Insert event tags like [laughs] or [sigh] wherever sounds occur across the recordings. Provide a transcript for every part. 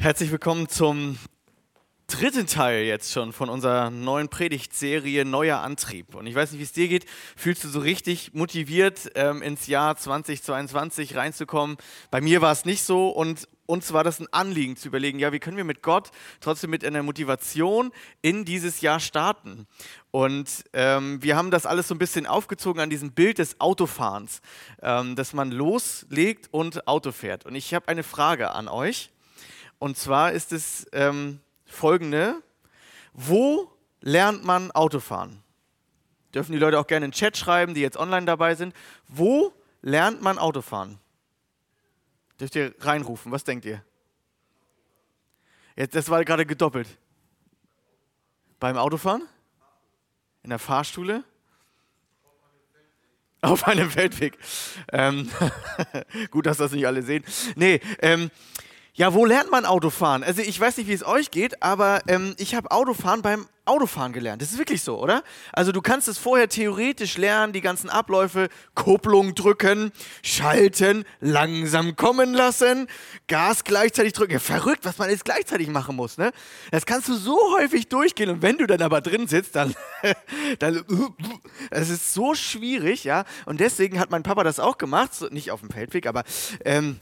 Herzlich willkommen zum dritten Teil jetzt schon von unserer neuen Predigtserie Neuer Antrieb. Und ich weiß nicht, wie es dir geht. Fühlst du so richtig motiviert, ähm, ins Jahr 2022 reinzukommen? Bei mir war es nicht so und uns war das ein Anliegen zu überlegen, ja, wie können wir mit Gott trotzdem mit einer Motivation in dieses Jahr starten? Und ähm, wir haben das alles so ein bisschen aufgezogen an diesem Bild des Autofahrens, ähm, dass man loslegt und Auto fährt. Und ich habe eine Frage an euch. Und zwar ist es ähm, folgende. Wo lernt man Autofahren? Dürfen die Leute auch gerne in den Chat schreiben, die jetzt online dabei sind. Wo lernt man Autofahren? Dürft ihr reinrufen, was denkt ihr? Jetzt, das war gerade gedoppelt. Beim Autofahren? In der Fahrschule? Auf einem Feldweg. [laughs] Ähm, [laughs] gut, dass das nicht alle sehen. Nee, ähm, ja, wo lernt man Autofahren? Also ich weiß nicht, wie es euch geht, aber ähm, ich habe Autofahren beim Autofahren gelernt. Das ist wirklich so, oder? Also du kannst es vorher theoretisch lernen, die ganzen Abläufe, Kupplung drücken, schalten, langsam kommen lassen, Gas gleichzeitig drücken. verrückt, was man jetzt gleichzeitig machen muss, ne? Das kannst du so häufig durchgehen und wenn du dann aber drin sitzt, dann, [laughs] dann es ist so schwierig, ja? Und deswegen hat mein Papa das auch gemacht, nicht auf dem Feldweg, aber ähm,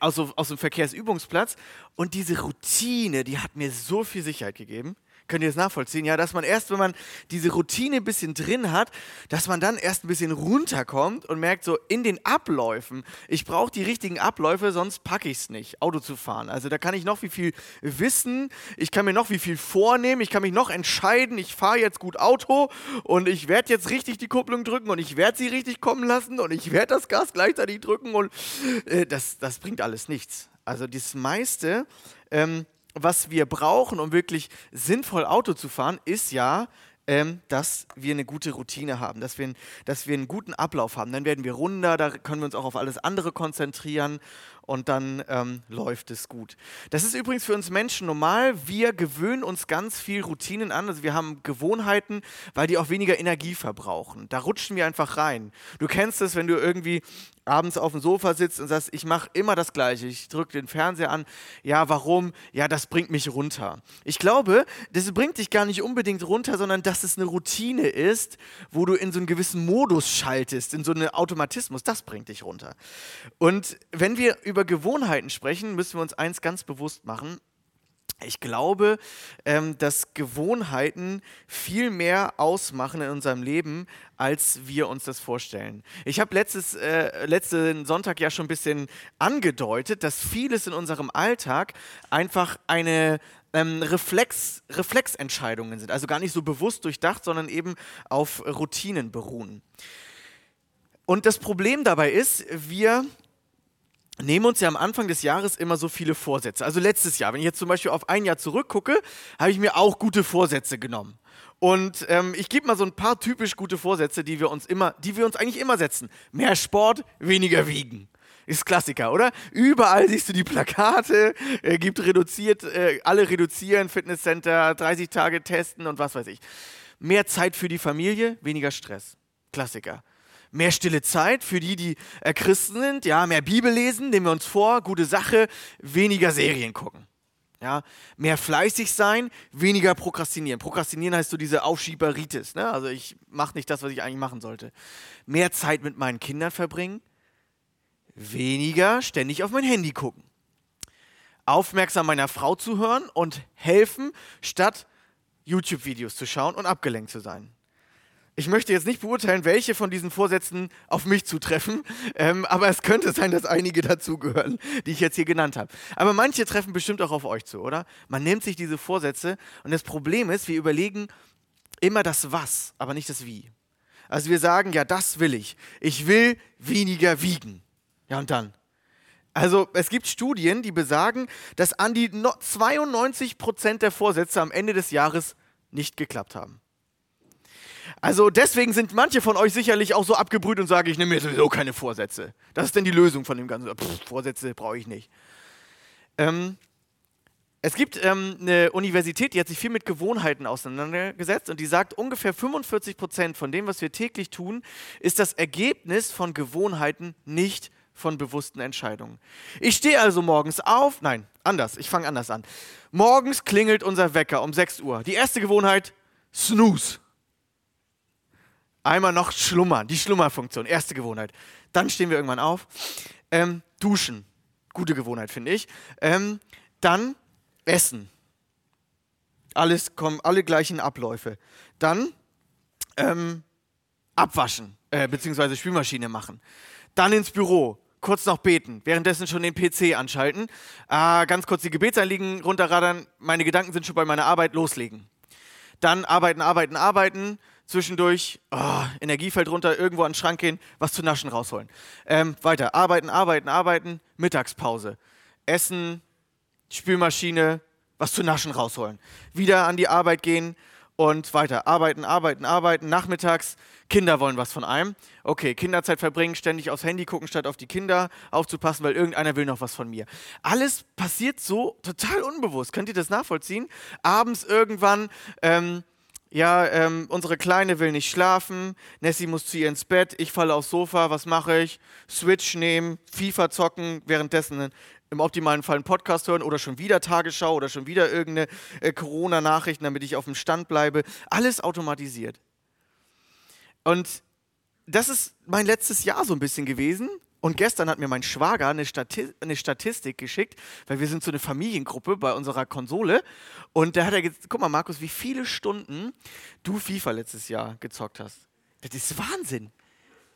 aus, aus dem Verkehrsübungsplatz. Und diese Routine, die hat mir so viel Sicherheit gegeben. Könnt ihr das nachvollziehen? Ja, dass man erst, wenn man diese Routine ein bisschen drin hat, dass man dann erst ein bisschen runterkommt und merkt so in den Abläufen, ich brauche die richtigen Abläufe, sonst packe ich es nicht, Auto zu fahren. Also da kann ich noch wie viel wissen, ich kann mir noch wie viel vornehmen, ich kann mich noch entscheiden, ich fahre jetzt gut Auto und ich werde jetzt richtig die Kupplung drücken und ich werde sie richtig kommen lassen und ich werde das Gas gleichzeitig drücken und äh, das, das bringt alles nichts. Also das meiste ähm, was wir brauchen, um wirklich sinnvoll Auto zu fahren, ist ja, ähm, dass wir eine gute Routine haben, dass wir, dass wir einen guten Ablauf haben. Dann werden wir runder, da können wir uns auch auf alles andere konzentrieren und dann ähm, läuft es gut. Das ist übrigens für uns Menschen normal. Wir gewöhnen uns ganz viel Routinen an. Also wir haben Gewohnheiten, weil die auch weniger Energie verbrauchen. Da rutschen wir einfach rein. Du kennst es, wenn du irgendwie abends auf dem Sofa sitzt und sagst, ich mache immer das Gleiche. Ich drücke den Fernseher an. Ja, warum? Ja, das bringt mich runter. Ich glaube, das bringt dich gar nicht unbedingt runter, sondern dass es eine Routine ist, wo du in so einen gewissen Modus schaltest, in so einen Automatismus. Das bringt dich runter. Und wenn wir über über Gewohnheiten sprechen, müssen wir uns eins ganz bewusst machen. Ich glaube, ähm, dass Gewohnheiten viel mehr ausmachen in unserem Leben, als wir uns das vorstellen. Ich habe äh, letzten Sonntag ja schon ein bisschen angedeutet, dass vieles in unserem Alltag einfach eine ähm, Reflex, Reflexentscheidungen sind. Also gar nicht so bewusst durchdacht, sondern eben auf Routinen beruhen. Und das Problem dabei ist, wir nehmen uns ja am Anfang des Jahres immer so viele Vorsätze. Also letztes Jahr, wenn ich jetzt zum Beispiel auf ein Jahr zurückgucke, habe ich mir auch gute Vorsätze genommen. Und ähm, ich gebe mal so ein paar typisch gute Vorsätze, die wir uns immer, die wir uns eigentlich immer setzen. Mehr Sport, weniger wiegen. Ist Klassiker, oder? Überall siehst du die Plakate, äh, gibt reduziert, äh, alle reduzieren, Fitnesscenter, 30 Tage testen und was weiß ich. Mehr Zeit für die Familie, weniger Stress. Klassiker mehr stille Zeit für die, die äh, Christen sind, ja, mehr Bibel lesen, nehmen wir uns vor, gute Sache, weniger Serien gucken. Ja, mehr fleißig sein, weniger prokrastinieren. Prokrastinieren heißt so diese Aufschieberitis. Ne? Also ich mache nicht das, was ich eigentlich machen sollte. Mehr Zeit mit meinen Kindern verbringen, weniger ständig auf mein Handy gucken. Aufmerksam meiner Frau zuhören und helfen, statt YouTube-Videos zu schauen und abgelenkt zu sein. Ich möchte jetzt nicht beurteilen, welche von diesen Vorsätzen auf mich zutreffen, [laughs] ähm, aber es könnte sein, dass einige dazugehören, die ich jetzt hier genannt habe. Aber manche treffen bestimmt auch auf euch zu, oder? Man nimmt sich diese Vorsätze und das Problem ist, wir überlegen immer das Was, aber nicht das Wie. Also wir sagen, ja, das will ich. Ich will weniger wiegen. Ja, und dann? Also es gibt Studien, die besagen, dass an die 92 Prozent der Vorsätze am Ende des Jahres nicht geklappt haben. Also deswegen sind manche von euch sicherlich auch so abgebrüht und sagen, ich nehme mir sowieso keine Vorsätze. Das ist denn die Lösung von dem Ganzen. Pff, Vorsätze brauche ich nicht. Ähm, es gibt ähm, eine Universität, die hat sich viel mit Gewohnheiten auseinandergesetzt und die sagt, ungefähr 45 Prozent von dem, was wir täglich tun, ist das Ergebnis von Gewohnheiten nicht von bewussten Entscheidungen. Ich stehe also morgens auf, nein, anders, ich fange anders an. Morgens klingelt unser Wecker um 6 Uhr. Die erste Gewohnheit, Snooze. Einmal noch schlummern, die Schlummerfunktion, erste Gewohnheit. Dann stehen wir irgendwann auf. Ähm, duschen, gute Gewohnheit, finde ich. Ähm, dann essen. Alles kommen, alle gleichen Abläufe. Dann ähm, abwaschen, äh, beziehungsweise Spülmaschine machen. Dann ins Büro, kurz noch beten, währenddessen schon den PC anschalten, äh, ganz kurz die Gebetsanliegen runterradern, meine Gedanken sind schon bei meiner Arbeit, loslegen. Dann arbeiten, arbeiten, arbeiten, zwischendurch oh, Energie fällt runter, irgendwo an den Schrank gehen, was zu naschen rausholen. Ähm, weiter, arbeiten, arbeiten, arbeiten, Mittagspause. Essen, Spülmaschine, was zu naschen rausholen. Wieder an die Arbeit gehen und weiter. Arbeiten, arbeiten, arbeiten. Nachmittags, Kinder wollen was von einem. Okay, Kinderzeit verbringen, ständig aufs Handy gucken, statt auf die Kinder aufzupassen, weil irgendeiner will noch was von mir. Alles passiert so total unbewusst. Könnt ihr das nachvollziehen? Abends irgendwann. Ähm, ja, ähm, unsere Kleine will nicht schlafen, Nessie muss zu ihr ins Bett, ich falle aufs Sofa, was mache ich? Switch nehmen, FIFA zocken, währenddessen im optimalen Fall einen Podcast hören oder schon wieder Tagesschau oder schon wieder irgendeine äh, Corona-Nachrichten, damit ich auf dem Stand bleibe. Alles automatisiert. Und das ist mein letztes Jahr so ein bisschen gewesen. Und gestern hat mir mein Schwager eine, Stati eine, Statistik geschickt, weil wir sind so eine Familiengruppe bei unserer Konsole. Und da hat er gesagt, guck mal Markus, wie viele Stunden du FIFA letztes Jahr gezockt hast. Das ist Wahnsinn.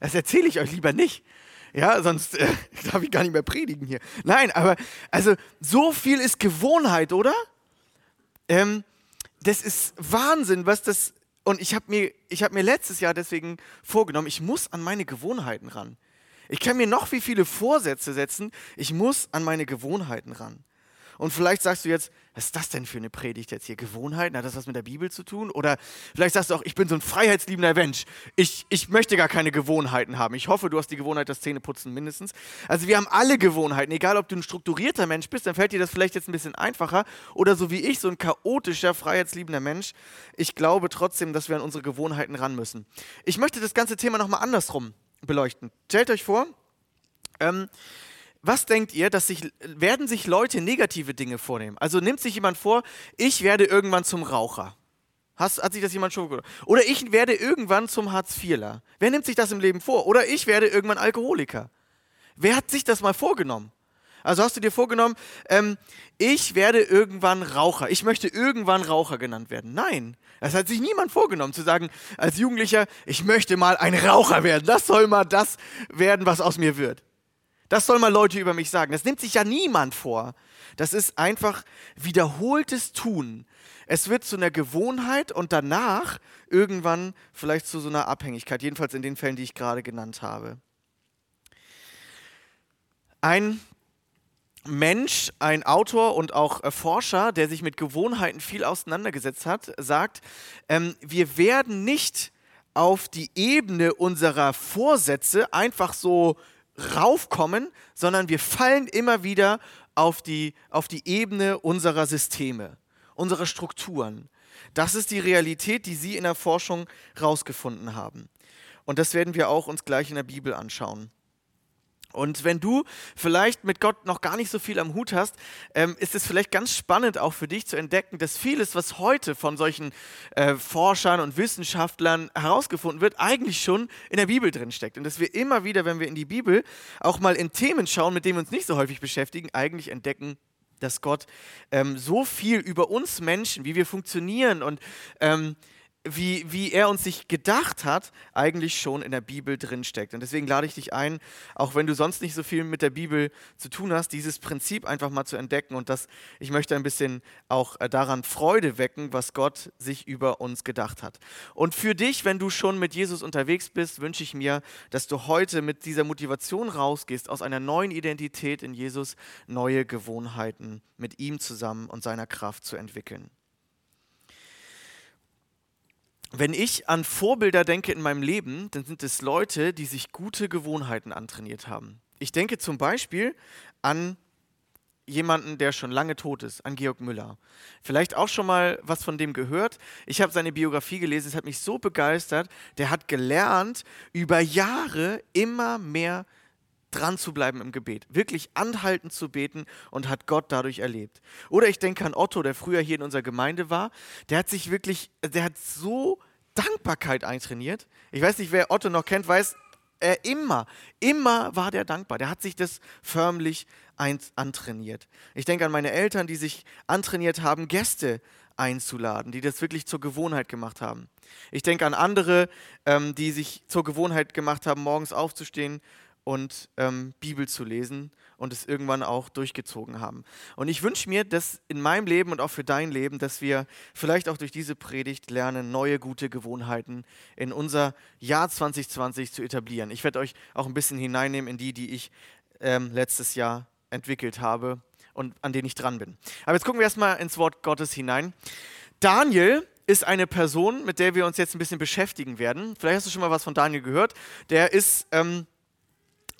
Das erzähle ich euch lieber nicht. Ja, sonst äh, [laughs] darf ich gar nicht mehr predigen hier. Nein, aber also so viel ist Gewohnheit, oder? Ähm, das ist Wahnsinn, was das. Und ich habe mir, hab mir letztes Jahr deswegen vorgenommen, ich muss an meine Gewohnheiten ran. Ich kann mir noch wie viele Vorsätze setzen, ich muss an meine Gewohnheiten ran. Und vielleicht sagst du jetzt, was ist das denn für eine Predigt jetzt hier? Gewohnheiten? Hat das was mit der Bibel zu tun? Oder vielleicht sagst du auch, ich bin so ein freiheitsliebender Mensch. Ich, ich möchte gar keine Gewohnheiten haben. Ich hoffe, du hast die Gewohnheit, das Zähneputzen mindestens. Also wir haben alle Gewohnheiten. Egal, ob du ein strukturierter Mensch bist, dann fällt dir das vielleicht jetzt ein bisschen einfacher. Oder so wie ich, so ein chaotischer, freiheitsliebender Mensch. Ich glaube trotzdem, dass wir an unsere Gewohnheiten ran müssen. Ich möchte das ganze Thema nochmal andersrum beleuchten. Stellt euch vor, ähm, was denkt ihr, dass sich, werden sich Leute negative Dinge vornehmen? Also nimmt sich jemand vor, ich werde irgendwann zum Raucher. Hast, hat sich das jemand schon gehört? Oder ich werde irgendwann zum Hartz-IVler. Wer nimmt sich das im Leben vor? Oder ich werde irgendwann Alkoholiker. Wer hat sich das mal vorgenommen? Also hast du dir vorgenommen, ähm, ich werde irgendwann Raucher. Ich möchte irgendwann Raucher genannt werden. Nein, das hat sich niemand vorgenommen, zu sagen, als Jugendlicher, ich möchte mal ein Raucher werden. Das soll mal das werden, was aus mir wird. Das soll mal Leute über mich sagen. Das nimmt sich ja niemand vor. Das ist einfach wiederholtes Tun. Es wird zu einer Gewohnheit und danach irgendwann vielleicht zu so einer Abhängigkeit, jedenfalls in den Fällen, die ich gerade genannt habe. Ein Mensch, ein Autor und auch Forscher, der sich mit Gewohnheiten viel auseinandergesetzt hat, sagt, ähm, wir werden nicht auf die Ebene unserer Vorsätze einfach so raufkommen, sondern wir fallen immer wieder auf die, auf die Ebene unserer Systeme, unserer Strukturen. Das ist die Realität, die Sie in der Forschung herausgefunden haben. Und das werden wir auch uns gleich in der Bibel anschauen. Und wenn du vielleicht mit Gott noch gar nicht so viel am Hut hast, ähm, ist es vielleicht ganz spannend auch für dich zu entdecken, dass vieles, was heute von solchen äh, Forschern und Wissenschaftlern herausgefunden wird, eigentlich schon in der Bibel drin steckt. Und dass wir immer wieder, wenn wir in die Bibel auch mal in Themen schauen, mit denen wir uns nicht so häufig beschäftigen, eigentlich entdecken, dass Gott ähm, so viel über uns Menschen, wie wir funktionieren und ähm, wie, wie er uns sich gedacht hat, eigentlich schon in der Bibel drinsteckt. Und deswegen lade ich dich ein, auch wenn du sonst nicht so viel mit der Bibel zu tun hast, dieses Prinzip einfach mal zu entdecken und das, ich möchte ein bisschen auch äh, daran Freude wecken, was Gott sich über uns gedacht hat. Und für dich, wenn du schon mit Jesus unterwegs bist, wünsche ich mir, dass du heute mit dieser Motivation rausgehst, aus einer neuen Identität in Jesus neue Gewohnheiten mit ihm zusammen und seiner Kraft zu entwickeln. Wenn ich an Vorbilder denke in meinem Leben, dann sind es Leute, die sich gute Gewohnheiten antrainiert haben. Ich denke zum Beispiel an jemanden, der schon lange tot ist, an Georg Müller. Vielleicht auch schon mal was von dem gehört. Ich habe seine Biografie gelesen, es hat mich so begeistert. Der hat gelernt, über Jahre immer mehr dran zu bleiben im Gebet, wirklich anhaltend zu beten und hat Gott dadurch erlebt. Oder ich denke an Otto, der früher hier in unserer Gemeinde war, der hat sich wirklich, der hat so Dankbarkeit eintrainiert. Ich weiß nicht, wer Otto noch kennt, weiß, er immer, immer war der dankbar. Der hat sich das förmlich antrainiert. Ich denke an meine Eltern, die sich antrainiert haben, Gäste einzuladen, die das wirklich zur Gewohnheit gemacht haben. Ich denke an andere, ähm, die sich zur Gewohnheit gemacht haben, morgens aufzustehen und ähm, Bibel zu lesen und es irgendwann auch durchgezogen haben. Und ich wünsche mir, dass in meinem Leben und auch für dein Leben, dass wir vielleicht auch durch diese Predigt lernen, neue gute Gewohnheiten in unser Jahr 2020 zu etablieren. Ich werde euch auch ein bisschen hineinnehmen in die, die ich ähm, letztes Jahr entwickelt habe und an denen ich dran bin. Aber jetzt gucken wir erstmal ins Wort Gottes hinein. Daniel ist eine Person, mit der wir uns jetzt ein bisschen beschäftigen werden. Vielleicht hast du schon mal was von Daniel gehört. Der ist ähm,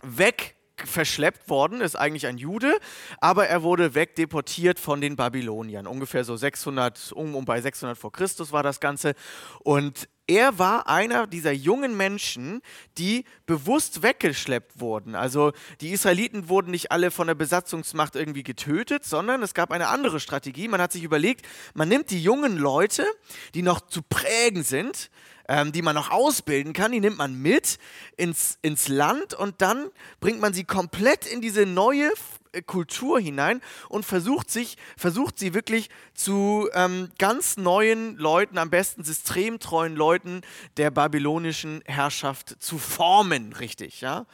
weg verschleppt worden, ist eigentlich ein Jude, aber er wurde wegdeportiert von den Babyloniern. Ungefähr so 600, um, um bei 600 vor Christus war das Ganze. Und er war einer dieser jungen Menschen, die bewusst weggeschleppt wurden. Also die Israeliten wurden nicht alle von der Besatzungsmacht irgendwie getötet, sondern es gab eine andere Strategie. Man hat sich überlegt, man nimmt die jungen Leute, die noch zu prägen sind, ähm, die man noch ausbilden kann, die nimmt man mit ins, ins Land und dann bringt man sie komplett in diese neue äh, Kultur hinein und versucht sich, versucht sie wirklich zu ähm, ganz neuen Leuten, am besten systemtreuen Leuten der babylonischen Herrschaft zu formen, richtig, ja.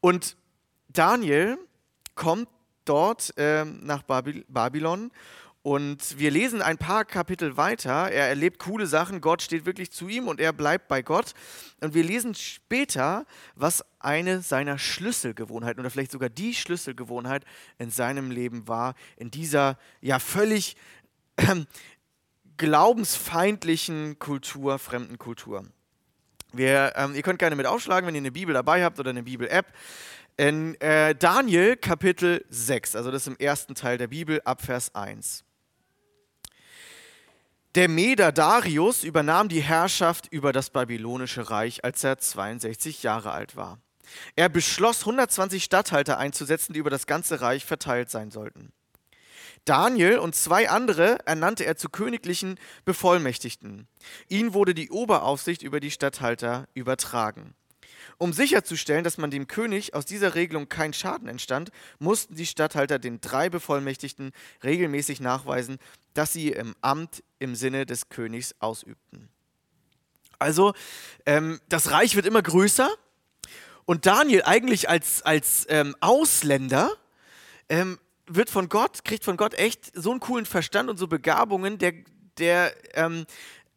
Und Daniel kommt dort ähm, nach Babylon und wir lesen ein paar Kapitel weiter. Er erlebt coole Sachen. Gott steht wirklich zu ihm und er bleibt bei Gott. Und wir lesen später, was eine seiner Schlüsselgewohnheiten oder vielleicht sogar die Schlüsselgewohnheit in seinem Leben war, in dieser ja völlig äh, glaubensfeindlichen Kultur, fremden Kultur. Wir, ähm, ihr könnt gerne mit aufschlagen, wenn ihr eine Bibel dabei habt oder eine Bibel-App. In äh, Daniel Kapitel 6, also das ist im ersten Teil der Bibel, ab Vers 1. Der Meder Darius übernahm die Herrschaft über das babylonische Reich, als er 62 Jahre alt war. Er beschloss, 120 Statthalter einzusetzen, die über das ganze Reich verteilt sein sollten. Daniel und zwei andere ernannte er zu königlichen Bevollmächtigten. Ihnen wurde die Oberaufsicht über die Statthalter übertragen. Um sicherzustellen, dass man dem König aus dieser Regelung kein Schaden entstand, mussten die Statthalter den drei Bevollmächtigten regelmäßig nachweisen, dass sie im Amt im Sinne des Königs ausübten. Also, ähm, das Reich wird immer größer und Daniel eigentlich als, als ähm, Ausländer ähm, wird von Gott, kriegt von Gott echt so einen coolen Verstand und so Begabungen, der, der ähm,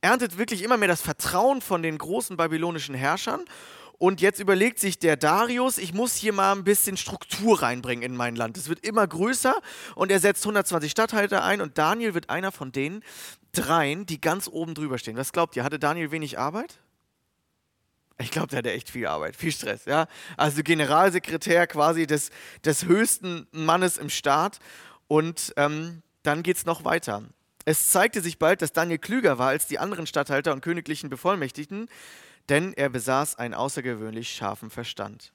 erntet wirklich immer mehr das Vertrauen von den großen babylonischen Herrschern und jetzt überlegt sich der Darius, ich muss hier mal ein bisschen Struktur reinbringen in mein Land. Es wird immer größer und er setzt 120 Stadthalter ein und Daniel wird einer von den dreien, die ganz oben drüber stehen. Was glaubt ihr? Hatte Daniel wenig Arbeit? Ich glaube, der hatte echt viel Arbeit, viel Stress, ja. Also Generalsekretär quasi des, des höchsten Mannes im Staat. Und ähm, dann geht es noch weiter. Es zeigte sich bald, dass Daniel klüger war als die anderen Statthalter und königlichen Bevollmächtigten denn er besaß einen außergewöhnlich scharfen Verstand.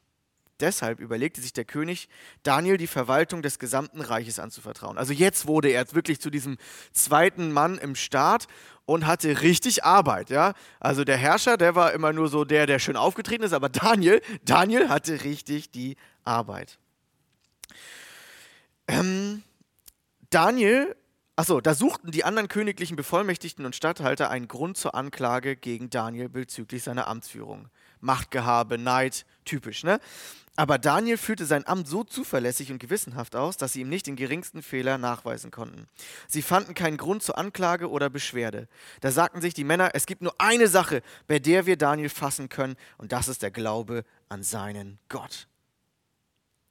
Deshalb überlegte sich der König, Daniel die Verwaltung des gesamten Reiches anzuvertrauen. Also jetzt wurde er wirklich zu diesem zweiten Mann im Staat und hatte richtig Arbeit, ja? Also der Herrscher, der war immer nur so der, der schön aufgetreten ist, aber Daniel, Daniel hatte richtig die Arbeit. Ähm, Daniel Achso, da suchten die anderen königlichen Bevollmächtigten und Statthalter einen Grund zur Anklage gegen Daniel bezüglich seiner Amtsführung. Machtgehabe, Neid, typisch, ne? Aber Daniel führte sein Amt so zuverlässig und gewissenhaft aus, dass sie ihm nicht den geringsten Fehler nachweisen konnten. Sie fanden keinen Grund zur Anklage oder Beschwerde. Da sagten sich die Männer, es gibt nur eine Sache, bei der wir Daniel fassen können, und das ist der Glaube an seinen Gott.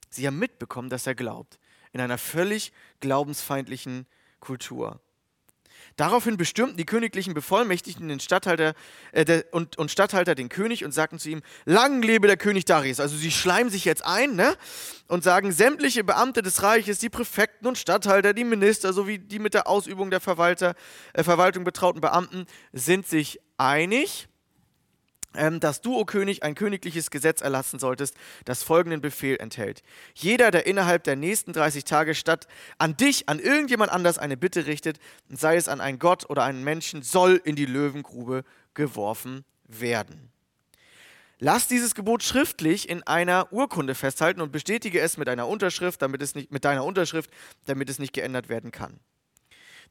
Sie haben mitbekommen, dass er glaubt, in einer völlig glaubensfeindlichen Kultur. Daraufhin bestimmten die königlichen Bevollmächtigten den Statthalter äh, der, und, und Statthalter den König und sagten zu ihm: Lang lebe der König Darius. Also sie schleimen sich jetzt ein ne? und sagen: Sämtliche Beamte des Reiches, die Präfekten und Statthalter, die Minister sowie die mit der Ausübung der Verwalter, äh, Verwaltung betrauten Beamten sind sich einig, dass du, o oh König, ein königliches Gesetz erlassen solltest, das folgenden Befehl enthält. Jeder, der innerhalb der nächsten 30 Tage statt an dich, an irgendjemand anders eine Bitte richtet, sei es an einen Gott oder einen Menschen, soll in die Löwengrube geworfen werden. Lass dieses Gebot schriftlich in einer Urkunde festhalten und bestätige es mit einer Unterschrift, damit es nicht, mit deiner Unterschrift, damit es nicht geändert werden kann.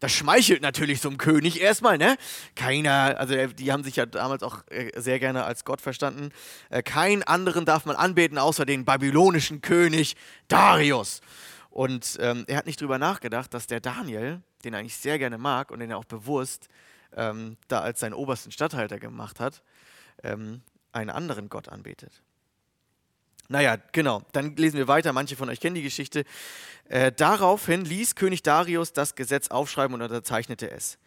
Das schmeichelt natürlich so einem König erstmal, ne? Keiner, also äh, die haben sich ja damals auch äh, sehr gerne als Gott verstanden. Äh, keinen anderen darf man anbeten, außer den babylonischen König Darius. Und ähm, er hat nicht drüber nachgedacht, dass der Daniel, den er eigentlich sehr gerne mag und den er auch bewusst ähm, da als seinen obersten Statthalter gemacht hat, ähm, einen anderen Gott anbetet. Naja, genau. Dann lesen wir weiter. Manche von euch kennen die Geschichte. Äh, daraufhin ließ König Darius das Gesetz aufschreiben und unterzeichnete es.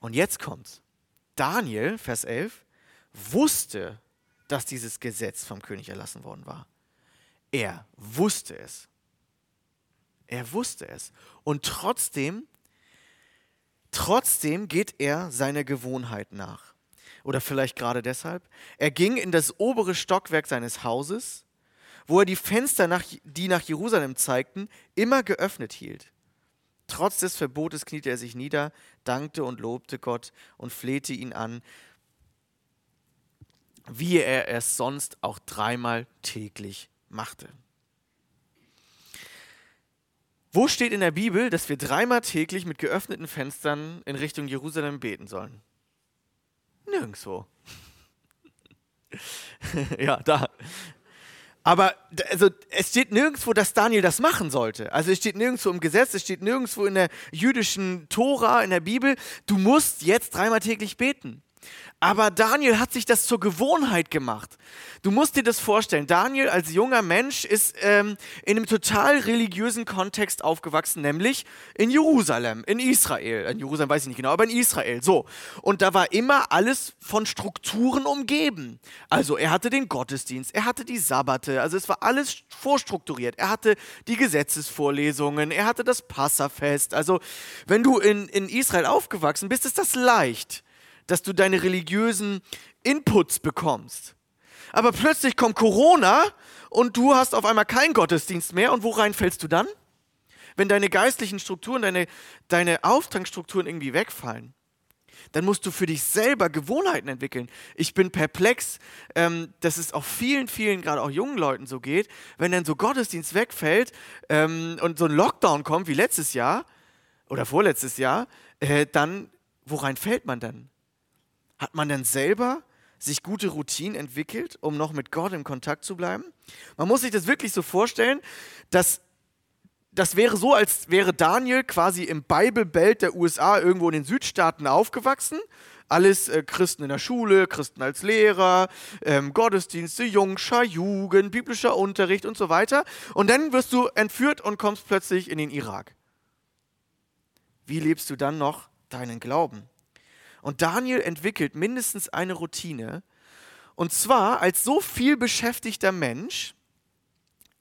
Und jetzt kommt's. Daniel, Vers 11, wusste, dass dieses Gesetz vom König erlassen worden war. Er wusste es. Er wusste es. Und trotzdem, trotzdem geht er seiner Gewohnheit nach. Oder vielleicht gerade deshalb. Er ging in das obere Stockwerk seines Hauses wo er die Fenster, nach, die nach Jerusalem zeigten, immer geöffnet hielt. Trotz des Verbotes kniete er sich nieder, dankte und lobte Gott und flehte ihn an, wie er es sonst auch dreimal täglich machte. Wo steht in der Bibel, dass wir dreimal täglich mit geöffneten Fenstern in Richtung Jerusalem beten sollen? Nirgendwo. [laughs] ja, da. Aber also, es steht nirgendwo, dass Daniel das machen sollte. Also es steht nirgendwo im Gesetz, es steht nirgendwo in der jüdischen Tora, in der Bibel, du musst jetzt dreimal täglich beten. Aber Daniel hat sich das zur Gewohnheit gemacht. Du musst dir das vorstellen. Daniel als junger Mensch ist ähm, in einem total religiösen Kontext aufgewachsen, nämlich in Jerusalem, in Israel. In Jerusalem weiß ich nicht genau, aber in Israel. So. Und da war immer alles von Strukturen umgeben. Also er hatte den Gottesdienst, er hatte die Sabbate, also es war alles vorstrukturiert. Er hatte die Gesetzesvorlesungen, er hatte das Passafest. Also wenn du in, in Israel aufgewachsen bist, ist das leicht dass du deine religiösen Inputs bekommst. Aber plötzlich kommt Corona und du hast auf einmal keinen Gottesdienst mehr und worein fällst du dann? Wenn deine geistlichen Strukturen, deine, deine Auftragsstrukturen irgendwie wegfallen, dann musst du für dich selber Gewohnheiten entwickeln. Ich bin perplex, ähm, dass es auch vielen, vielen, gerade auch jungen Leuten so geht, wenn dann so Gottesdienst wegfällt ähm, und so ein Lockdown kommt wie letztes Jahr oder vorletztes Jahr, äh, dann, worein fällt man dann? Hat man denn selber sich gute Routinen entwickelt, um noch mit Gott in Kontakt zu bleiben? Man muss sich das wirklich so vorstellen, dass das wäre so, als wäre Daniel quasi im Bible Belt der USA irgendwo in den Südstaaten aufgewachsen. Alles äh, Christen in der Schule, Christen als Lehrer, ähm, Gottesdienste, Jungschar, Jugend, biblischer Unterricht und so weiter. Und dann wirst du entführt und kommst plötzlich in den Irak. Wie lebst du dann noch deinen Glauben? Und Daniel entwickelt mindestens eine Routine. Und zwar als so viel beschäftigter Mensch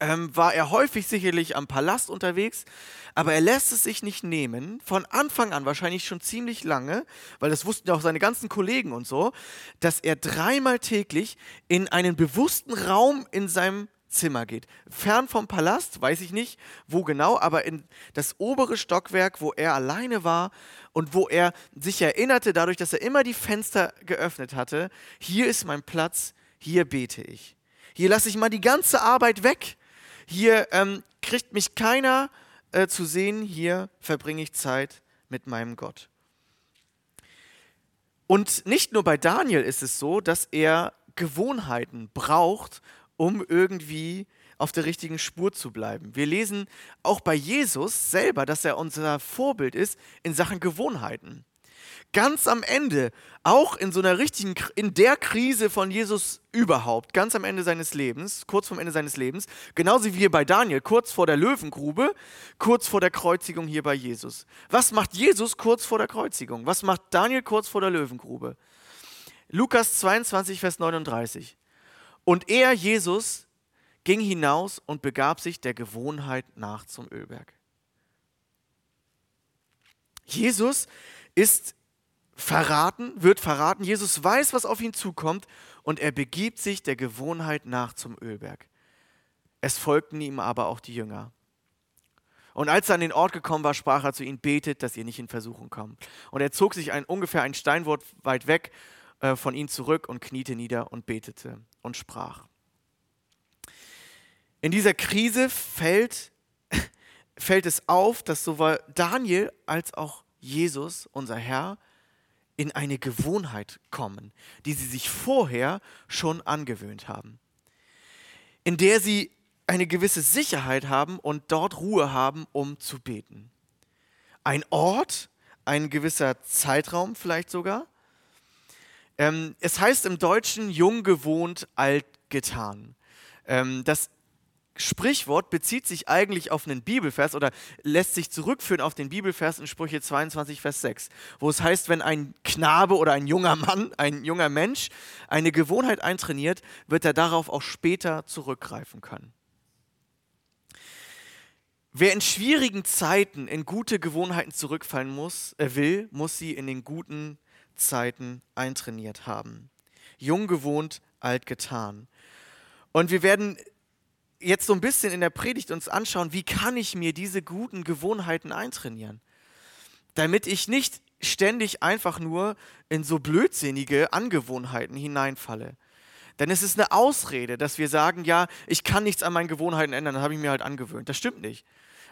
ähm, war er häufig sicherlich am Palast unterwegs, aber er lässt es sich nicht nehmen, von Anfang an, wahrscheinlich schon ziemlich lange, weil das wussten ja auch seine ganzen Kollegen und so, dass er dreimal täglich in einen bewussten Raum in seinem Zimmer geht. Fern vom Palast, weiß ich nicht, wo genau, aber in das obere Stockwerk, wo er alleine war und wo er sich erinnerte, dadurch, dass er immer die Fenster geöffnet hatte, hier ist mein Platz, hier bete ich. Hier lasse ich mal die ganze Arbeit weg. Hier ähm, kriegt mich keiner äh, zu sehen, hier verbringe ich Zeit mit meinem Gott. Und nicht nur bei Daniel ist es so, dass er Gewohnheiten braucht, um irgendwie auf der richtigen Spur zu bleiben. Wir lesen auch bei Jesus selber, dass er unser Vorbild ist in Sachen Gewohnheiten. Ganz am Ende, auch in so einer richtigen, in der Krise von Jesus überhaupt, ganz am Ende seines Lebens, kurz vorm Ende seines Lebens, genauso wie hier bei Daniel, kurz vor der Löwengrube, kurz vor der Kreuzigung hier bei Jesus. Was macht Jesus kurz vor der Kreuzigung? Was macht Daniel kurz vor der Löwengrube? Lukas 22, Vers 39. Und er, Jesus, ging hinaus und begab sich der Gewohnheit nach zum Ölberg. Jesus ist verraten, wird verraten. Jesus weiß, was auf ihn zukommt und er begibt sich der Gewohnheit nach zum Ölberg. Es folgten ihm aber auch die Jünger. Und als er an den Ort gekommen war, sprach er zu ihnen, betet, dass ihr nicht in Versuchung kommt. Und er zog sich ein, ungefähr ein Steinwort weit weg äh, von ihnen zurück und kniete nieder und betete und sprach. In dieser Krise fällt, [laughs] fällt es auf, dass sowohl Daniel als auch Jesus, unser Herr, in eine Gewohnheit kommen, die sie sich vorher schon angewöhnt haben, in der sie eine gewisse Sicherheit haben und dort Ruhe haben, um zu beten. Ein Ort, ein gewisser Zeitraum vielleicht sogar. Ähm, es heißt im Deutschen jung gewohnt, alt getan. Ähm, das Sprichwort bezieht sich eigentlich auf einen Bibelvers oder lässt sich zurückführen auf den Bibelvers in Sprüche 22, Vers 6, wo es heißt, wenn ein Knabe oder ein junger Mann, ein junger Mensch eine Gewohnheit eintrainiert, wird er darauf auch später zurückgreifen können. Wer in schwierigen Zeiten in gute Gewohnheiten zurückfallen muss, äh will, muss sie in den guten Zeiten eintrainiert haben. Jung gewohnt, alt getan. Und wir werden jetzt so ein bisschen in der Predigt uns anschauen, wie kann ich mir diese guten Gewohnheiten eintrainieren, damit ich nicht ständig einfach nur in so blödsinnige Angewohnheiten hineinfalle. Denn es ist eine Ausrede, dass wir sagen, ja, ich kann nichts an meinen Gewohnheiten ändern, das habe ich mir halt angewöhnt. Das stimmt nicht.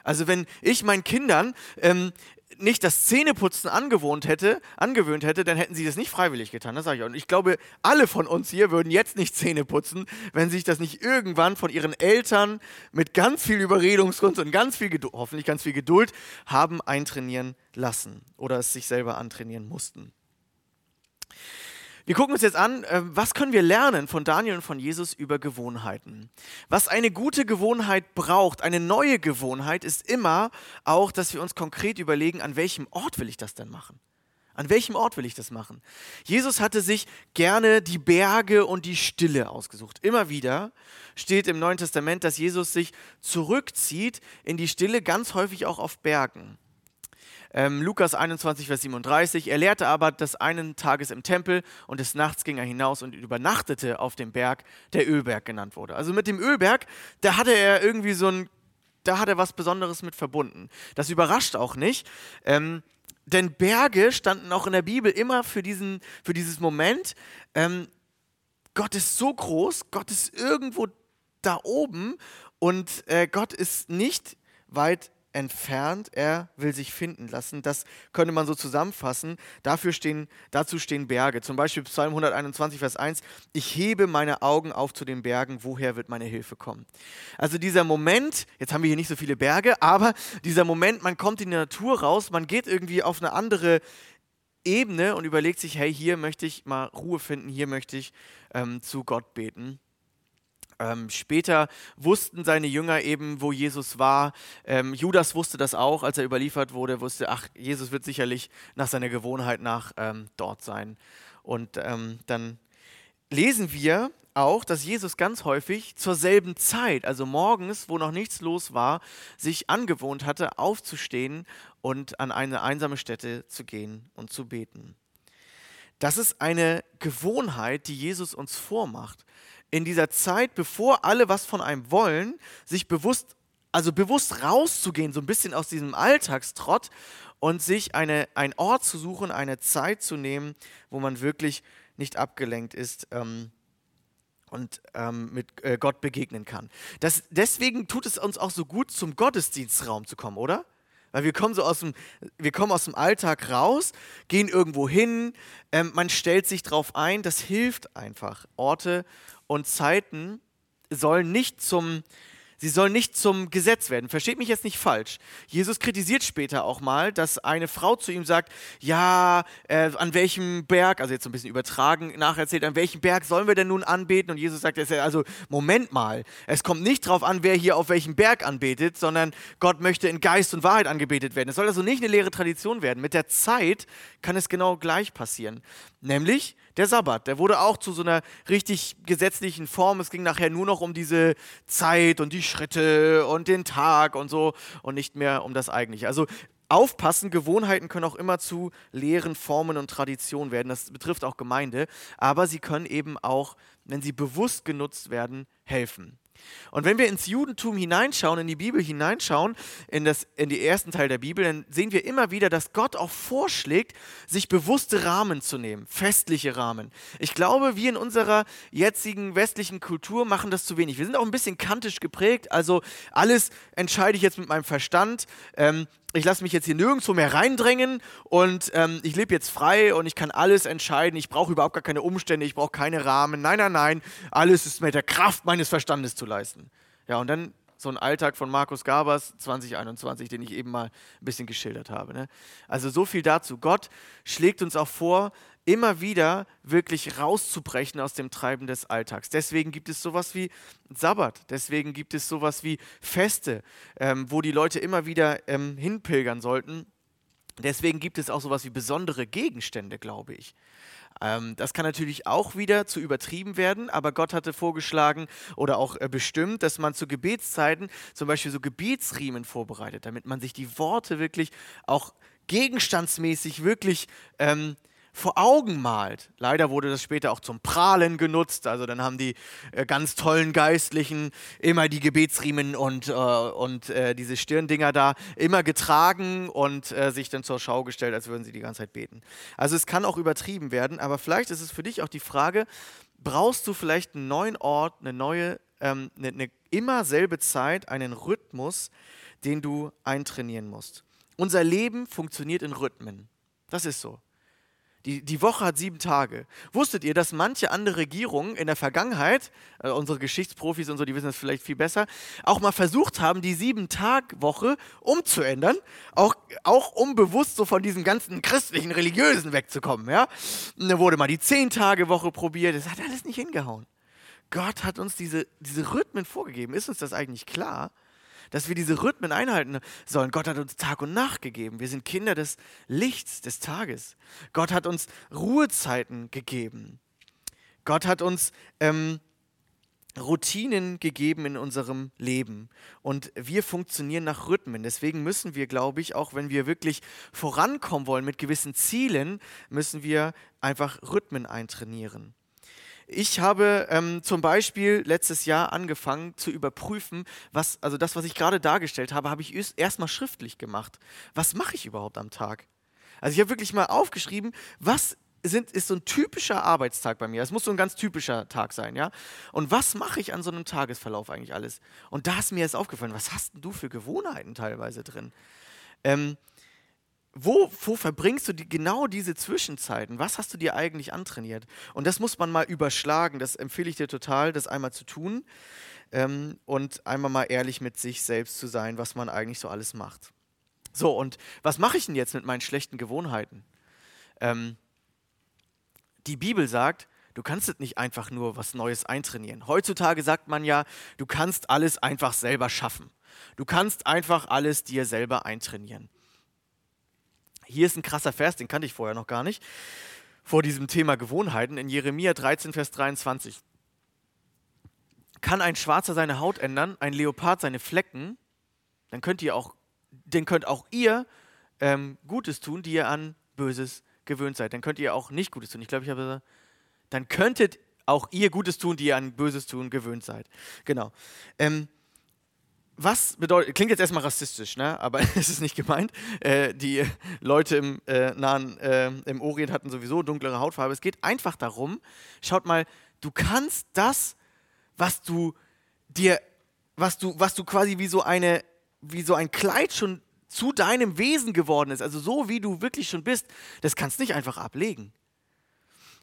Also wenn ich meinen Kindern ähm, nicht das Zähneputzen angewohnt hätte, angewöhnt hätte, dann hätten sie das nicht freiwillig getan. Das sage ich auch. Und ich glaube, alle von uns hier würden jetzt nicht Zähne putzen, wenn sich das nicht irgendwann von ihren Eltern mit ganz viel Überredungskunst und ganz viel hoffentlich ganz viel Geduld, haben eintrainieren lassen oder es sich selber antrainieren mussten. Wir gucken uns jetzt an, äh, was können wir lernen von Daniel und von Jesus über Gewohnheiten. Was eine gute Gewohnheit braucht, eine neue Gewohnheit, ist immer auch, dass wir uns konkret überlegen, an welchem Ort will ich das denn machen? An welchem Ort will ich das machen? Jesus hatte sich gerne die Berge und die Stille ausgesucht. Immer wieder steht im Neuen Testament, dass Jesus sich zurückzieht in die Stille, ganz häufig auch auf Bergen. Ähm, Lukas 21, Vers 37. Er lehrte aber des einen Tages im Tempel und des Nachts ging er hinaus und übernachtete auf dem Berg, der Ölberg genannt wurde. Also mit dem Ölberg, da hatte er irgendwie so ein, da hat er was Besonderes mit verbunden. Das überrascht auch nicht. Ähm, denn Berge standen auch in der Bibel immer für, diesen, für dieses Moment. Ähm, Gott ist so groß, Gott ist irgendwo da oben und äh, Gott ist nicht weit entfernt, er will sich finden lassen. Das könnte man so zusammenfassen. Dafür stehen, dazu stehen Berge. Zum Beispiel Psalm 121, Vers 1. Ich hebe meine Augen auf zu den Bergen, woher wird meine Hilfe kommen? Also dieser Moment, jetzt haben wir hier nicht so viele Berge, aber dieser Moment, man kommt in die Natur raus, man geht irgendwie auf eine andere Ebene und überlegt sich, hey, hier möchte ich mal Ruhe finden, hier möchte ich ähm, zu Gott beten. Ähm, später wussten seine Jünger eben, wo Jesus war. Ähm, Judas wusste das auch, als er überliefert wurde, wusste, ach, Jesus wird sicherlich nach seiner Gewohnheit nach ähm, dort sein. Und ähm, dann lesen wir auch, dass Jesus ganz häufig zur selben Zeit, also morgens, wo noch nichts los war, sich angewohnt hatte, aufzustehen und an eine einsame Stätte zu gehen und zu beten. Das ist eine Gewohnheit, die Jesus uns vormacht in dieser Zeit, bevor alle was von einem wollen, sich bewusst, also bewusst rauszugehen, so ein bisschen aus diesem Alltagstrott und sich eine, einen Ort zu suchen, eine Zeit zu nehmen, wo man wirklich nicht abgelenkt ist ähm, und ähm, mit äh, Gott begegnen kann. Das, deswegen tut es uns auch so gut, zum Gottesdienstraum zu kommen, oder? Weil wir kommen so aus dem, wir kommen aus dem Alltag raus, gehen irgendwo hin, ähm, man stellt sich drauf ein, das hilft einfach. Orte und Zeiten sollen nicht zum Sie soll nicht zum Gesetz werden. Versteht mich jetzt nicht falsch. Jesus kritisiert später auch mal, dass eine Frau zu ihm sagt, ja, äh, an welchem Berg, also jetzt so ein bisschen übertragen nacherzählt, an welchem Berg sollen wir denn nun anbeten? Und Jesus sagt also Moment mal, es kommt nicht darauf an, wer hier auf welchem Berg anbetet, sondern Gott möchte in Geist und Wahrheit angebetet werden. Es soll also nicht eine leere Tradition werden. Mit der Zeit kann es genau gleich passieren. Nämlich der Sabbat, der wurde auch zu so einer richtig gesetzlichen Form. Es ging nachher nur noch um diese Zeit und die Schritte und den Tag und so und nicht mehr um das eigentliche. Also aufpassen, Gewohnheiten können auch immer zu leeren Formen und Traditionen werden. Das betrifft auch Gemeinde, aber sie können eben auch, wenn sie bewusst genutzt werden, helfen. Und wenn wir ins Judentum hineinschauen, in die Bibel hineinschauen, in, das, in den ersten Teil der Bibel, dann sehen wir immer wieder, dass Gott auch vorschlägt, sich bewusste Rahmen zu nehmen, festliche Rahmen. Ich glaube, wir in unserer jetzigen westlichen Kultur machen das zu wenig. Wir sind auch ein bisschen kantisch geprägt, also alles entscheide ich jetzt mit meinem Verstand. Ähm, ich lasse mich jetzt hier nirgendwo mehr reindrängen und ähm, ich lebe jetzt frei und ich kann alles entscheiden. Ich brauche überhaupt gar keine Umstände, ich brauche keine Rahmen. Nein, nein, nein. Alles ist mit der Kraft meines Verstandes zu leisten. Ja, und dann so ein Alltag von Markus Gabers 2021, den ich eben mal ein bisschen geschildert habe. Ne? Also so viel dazu. Gott schlägt uns auch vor, immer wieder wirklich rauszubrechen aus dem Treiben des Alltags. Deswegen gibt es sowas wie Sabbat, deswegen gibt es sowas wie Feste, ähm, wo die Leute immer wieder ähm, hinpilgern sollten. Deswegen gibt es auch sowas wie besondere Gegenstände, glaube ich. Ähm, das kann natürlich auch wieder zu übertrieben werden, aber Gott hatte vorgeschlagen oder auch äh, bestimmt, dass man zu Gebetszeiten zum Beispiel so Gebetsriemen vorbereitet, damit man sich die Worte wirklich auch gegenstandsmäßig wirklich ähm, vor Augen malt. Leider wurde das später auch zum Prahlen genutzt. Also dann haben die äh, ganz tollen Geistlichen immer die Gebetsriemen und, äh, und äh, diese Stirndinger da immer getragen und äh, sich dann zur Schau gestellt, als würden sie die ganze Zeit beten. Also es kann auch übertrieben werden, aber vielleicht ist es für dich auch die Frage, brauchst du vielleicht einen neuen Ort, eine neue, ähm, eine, eine immer selbe Zeit, einen Rhythmus, den du eintrainieren musst. Unser Leben funktioniert in Rhythmen. Das ist so. Die, die Woche hat sieben Tage. Wusstet ihr, dass manche andere Regierungen in der Vergangenheit, äh, unsere Geschichtsprofis und so, die wissen das vielleicht viel besser, auch mal versucht haben, die Sieben-Tag-Woche umzuändern, auch, auch um bewusst so von diesem ganzen christlichen, religiösen wegzukommen. Ja? Und da wurde mal die Zehn-Tage-Woche probiert, das hat alles nicht hingehauen. Gott hat uns diese, diese Rhythmen vorgegeben. Ist uns das eigentlich klar? Dass wir diese Rhythmen einhalten sollen. Gott hat uns Tag und Nacht gegeben. Wir sind Kinder des Lichts, des Tages. Gott hat uns Ruhezeiten gegeben. Gott hat uns ähm, Routinen gegeben in unserem Leben. Und wir funktionieren nach Rhythmen. Deswegen müssen wir, glaube ich, auch wenn wir wirklich vorankommen wollen mit gewissen Zielen, müssen wir einfach Rhythmen eintrainieren. Ich habe ähm, zum Beispiel letztes Jahr angefangen zu überprüfen, was, also das, was ich gerade dargestellt habe, habe ich erstmal schriftlich gemacht. Was mache ich überhaupt am Tag? Also ich habe wirklich mal aufgeschrieben, was sind, ist so ein typischer Arbeitstag bei mir. Es muss so ein ganz typischer Tag sein, ja. Und was mache ich an so einem Tagesverlauf eigentlich alles? Und da ist mir jetzt aufgefallen, was hast denn du für Gewohnheiten teilweise drin? Ähm, wo, wo verbringst du die, genau diese Zwischenzeiten? Was hast du dir eigentlich antrainiert? Und das muss man mal überschlagen. Das empfehle ich dir total, das einmal zu tun ähm, und einmal mal ehrlich mit sich selbst zu sein, was man eigentlich so alles macht. So, und was mache ich denn jetzt mit meinen schlechten Gewohnheiten? Ähm, die Bibel sagt, du kannst nicht einfach nur was Neues eintrainieren. Heutzutage sagt man ja, du kannst alles einfach selber schaffen. Du kannst einfach alles dir selber eintrainieren. Hier ist ein krasser Vers, den kannte ich vorher noch gar nicht, vor diesem Thema Gewohnheiten in Jeremia 13, Vers 23. Kann ein Schwarzer seine Haut ändern, ein Leopard seine Flecken, dann könnt ihr auch, dann könnt auch ihr ähm, Gutes tun, die ihr an Böses gewöhnt seid. Dann könnt ihr auch nicht Gutes tun. Ich glaube, ich habe gesagt, dann könntet auch ihr Gutes tun, die ihr an Böses tun gewöhnt seid. Genau. Ähm, was bedeutet, klingt jetzt erstmal rassistisch, ne? aber [laughs] es ist nicht gemeint. Äh, die Leute im äh, nahen, äh, im Orient hatten sowieso dunklere Hautfarbe. Es geht einfach darum, schaut mal, du kannst das, was du dir, was du, was du quasi wie so eine, wie so ein Kleid schon zu deinem Wesen geworden ist, also so wie du wirklich schon bist, das kannst du nicht einfach ablegen.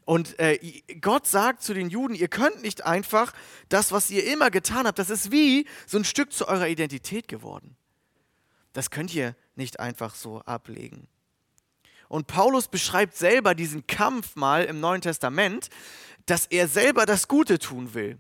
Und äh, Gott sagt zu den Juden, ihr könnt nicht einfach das, was ihr immer getan habt, das ist wie so ein Stück zu eurer Identität geworden. Das könnt ihr nicht einfach so ablegen. Und Paulus beschreibt selber diesen Kampf mal im Neuen Testament, dass er selber das Gute tun will.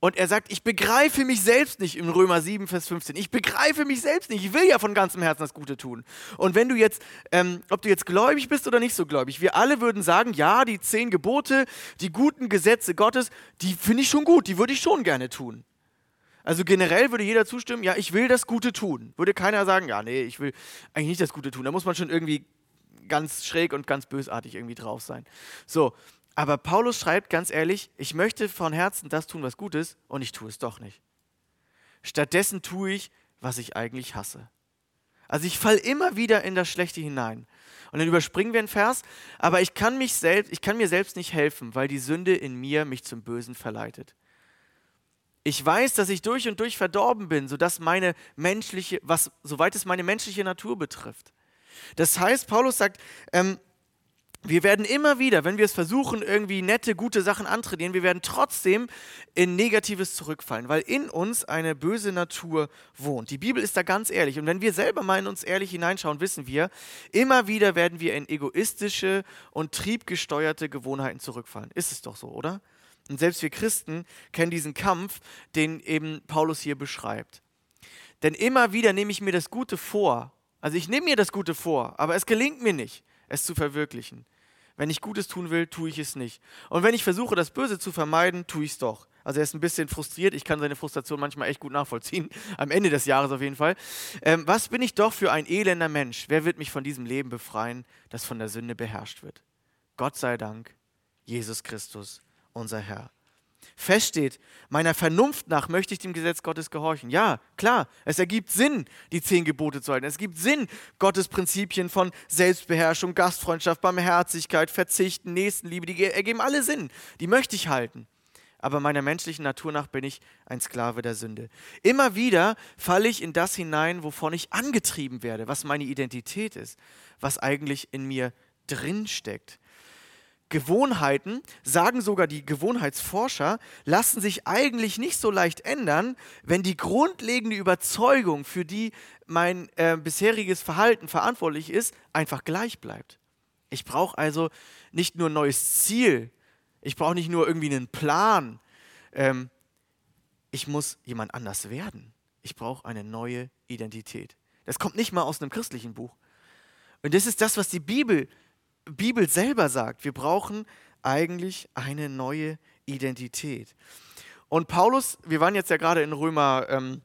Und er sagt, ich begreife mich selbst nicht im Römer 7, Vers 15. Ich begreife mich selbst nicht. Ich will ja von ganzem Herzen das Gute tun. Und wenn du jetzt, ähm, ob du jetzt gläubig bist oder nicht so gläubig, wir alle würden sagen, ja, die zehn Gebote, die guten Gesetze Gottes, die finde ich schon gut, die würde ich schon gerne tun. Also generell würde jeder zustimmen, ja, ich will das Gute tun. Würde keiner sagen, ja, nee, ich will eigentlich nicht das Gute tun. Da muss man schon irgendwie ganz schräg und ganz bösartig irgendwie drauf sein. So, aber Paulus schreibt ganz ehrlich, ich möchte von Herzen das tun, was gut ist, und ich tue es doch nicht. Stattdessen tue ich, was ich eigentlich hasse. Also ich falle immer wieder in das Schlechte hinein. Und dann überspringen wir einen Vers, aber ich kann, mich selbst, ich kann mir selbst nicht helfen, weil die Sünde in mir mich zum Bösen verleitet. Ich weiß, dass ich durch und durch verdorben bin, sodass meine menschliche, was, soweit es meine menschliche Natur betrifft. Das heißt, Paulus sagt, ähm, wir werden immer wieder, wenn wir es versuchen, irgendwie nette, gute Sachen antrainieren, wir werden trotzdem in Negatives zurückfallen, weil in uns eine böse Natur wohnt. Die Bibel ist da ganz ehrlich. Und wenn wir selber mal in uns ehrlich hineinschauen, wissen wir, immer wieder werden wir in egoistische und triebgesteuerte Gewohnheiten zurückfallen. Ist es doch so, oder? Und selbst wir Christen kennen diesen Kampf, den eben Paulus hier beschreibt. Denn immer wieder nehme ich mir das Gute vor. Also ich nehme mir das Gute vor, aber es gelingt mir nicht es zu verwirklichen. Wenn ich Gutes tun will, tue ich es nicht. Und wenn ich versuche, das Böse zu vermeiden, tue ich es doch. Also er ist ein bisschen frustriert. Ich kann seine Frustration manchmal echt gut nachvollziehen. [laughs] Am Ende des Jahres auf jeden Fall. Ähm, was bin ich doch für ein elender Mensch? Wer wird mich von diesem Leben befreien, das von der Sünde beherrscht wird? Gott sei Dank, Jesus Christus, unser Herr feststeht, meiner Vernunft nach möchte ich dem Gesetz Gottes gehorchen. Ja, klar, es ergibt Sinn, die zehn Gebote zu halten. Es gibt Sinn, Gottes Prinzipien von Selbstbeherrschung, Gastfreundschaft, Barmherzigkeit, Verzichten, Nächstenliebe, die ergeben alle Sinn. Die möchte ich halten. Aber meiner menschlichen Natur nach bin ich ein Sklave der Sünde. Immer wieder falle ich in das hinein, wovon ich angetrieben werde, was meine Identität ist, was eigentlich in mir drinsteckt. Gewohnheiten, sagen sogar die Gewohnheitsforscher, lassen sich eigentlich nicht so leicht ändern, wenn die grundlegende Überzeugung, für die mein äh, bisheriges Verhalten verantwortlich ist, einfach gleich bleibt. Ich brauche also nicht nur ein neues Ziel, ich brauche nicht nur irgendwie einen Plan, ähm, ich muss jemand anders werden. Ich brauche eine neue Identität. Das kommt nicht mal aus einem christlichen Buch. Und das ist das, was die Bibel Bibel selber sagt, wir brauchen eigentlich eine neue Identität. Und Paulus, wir waren jetzt ja gerade in Römer, ähm,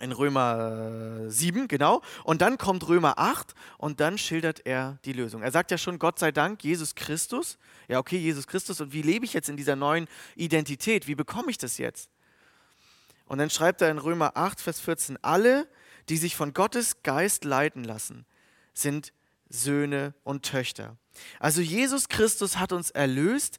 in Römer 7, genau, und dann kommt Römer 8 und dann schildert er die Lösung. Er sagt ja schon, Gott sei Dank, Jesus Christus. Ja, okay, Jesus Christus. Und wie lebe ich jetzt in dieser neuen Identität? Wie bekomme ich das jetzt? Und dann schreibt er in Römer 8, Vers 14, alle, die sich von Gottes Geist leiten lassen, sind Söhne und Töchter. Also Jesus Christus hat uns erlöst,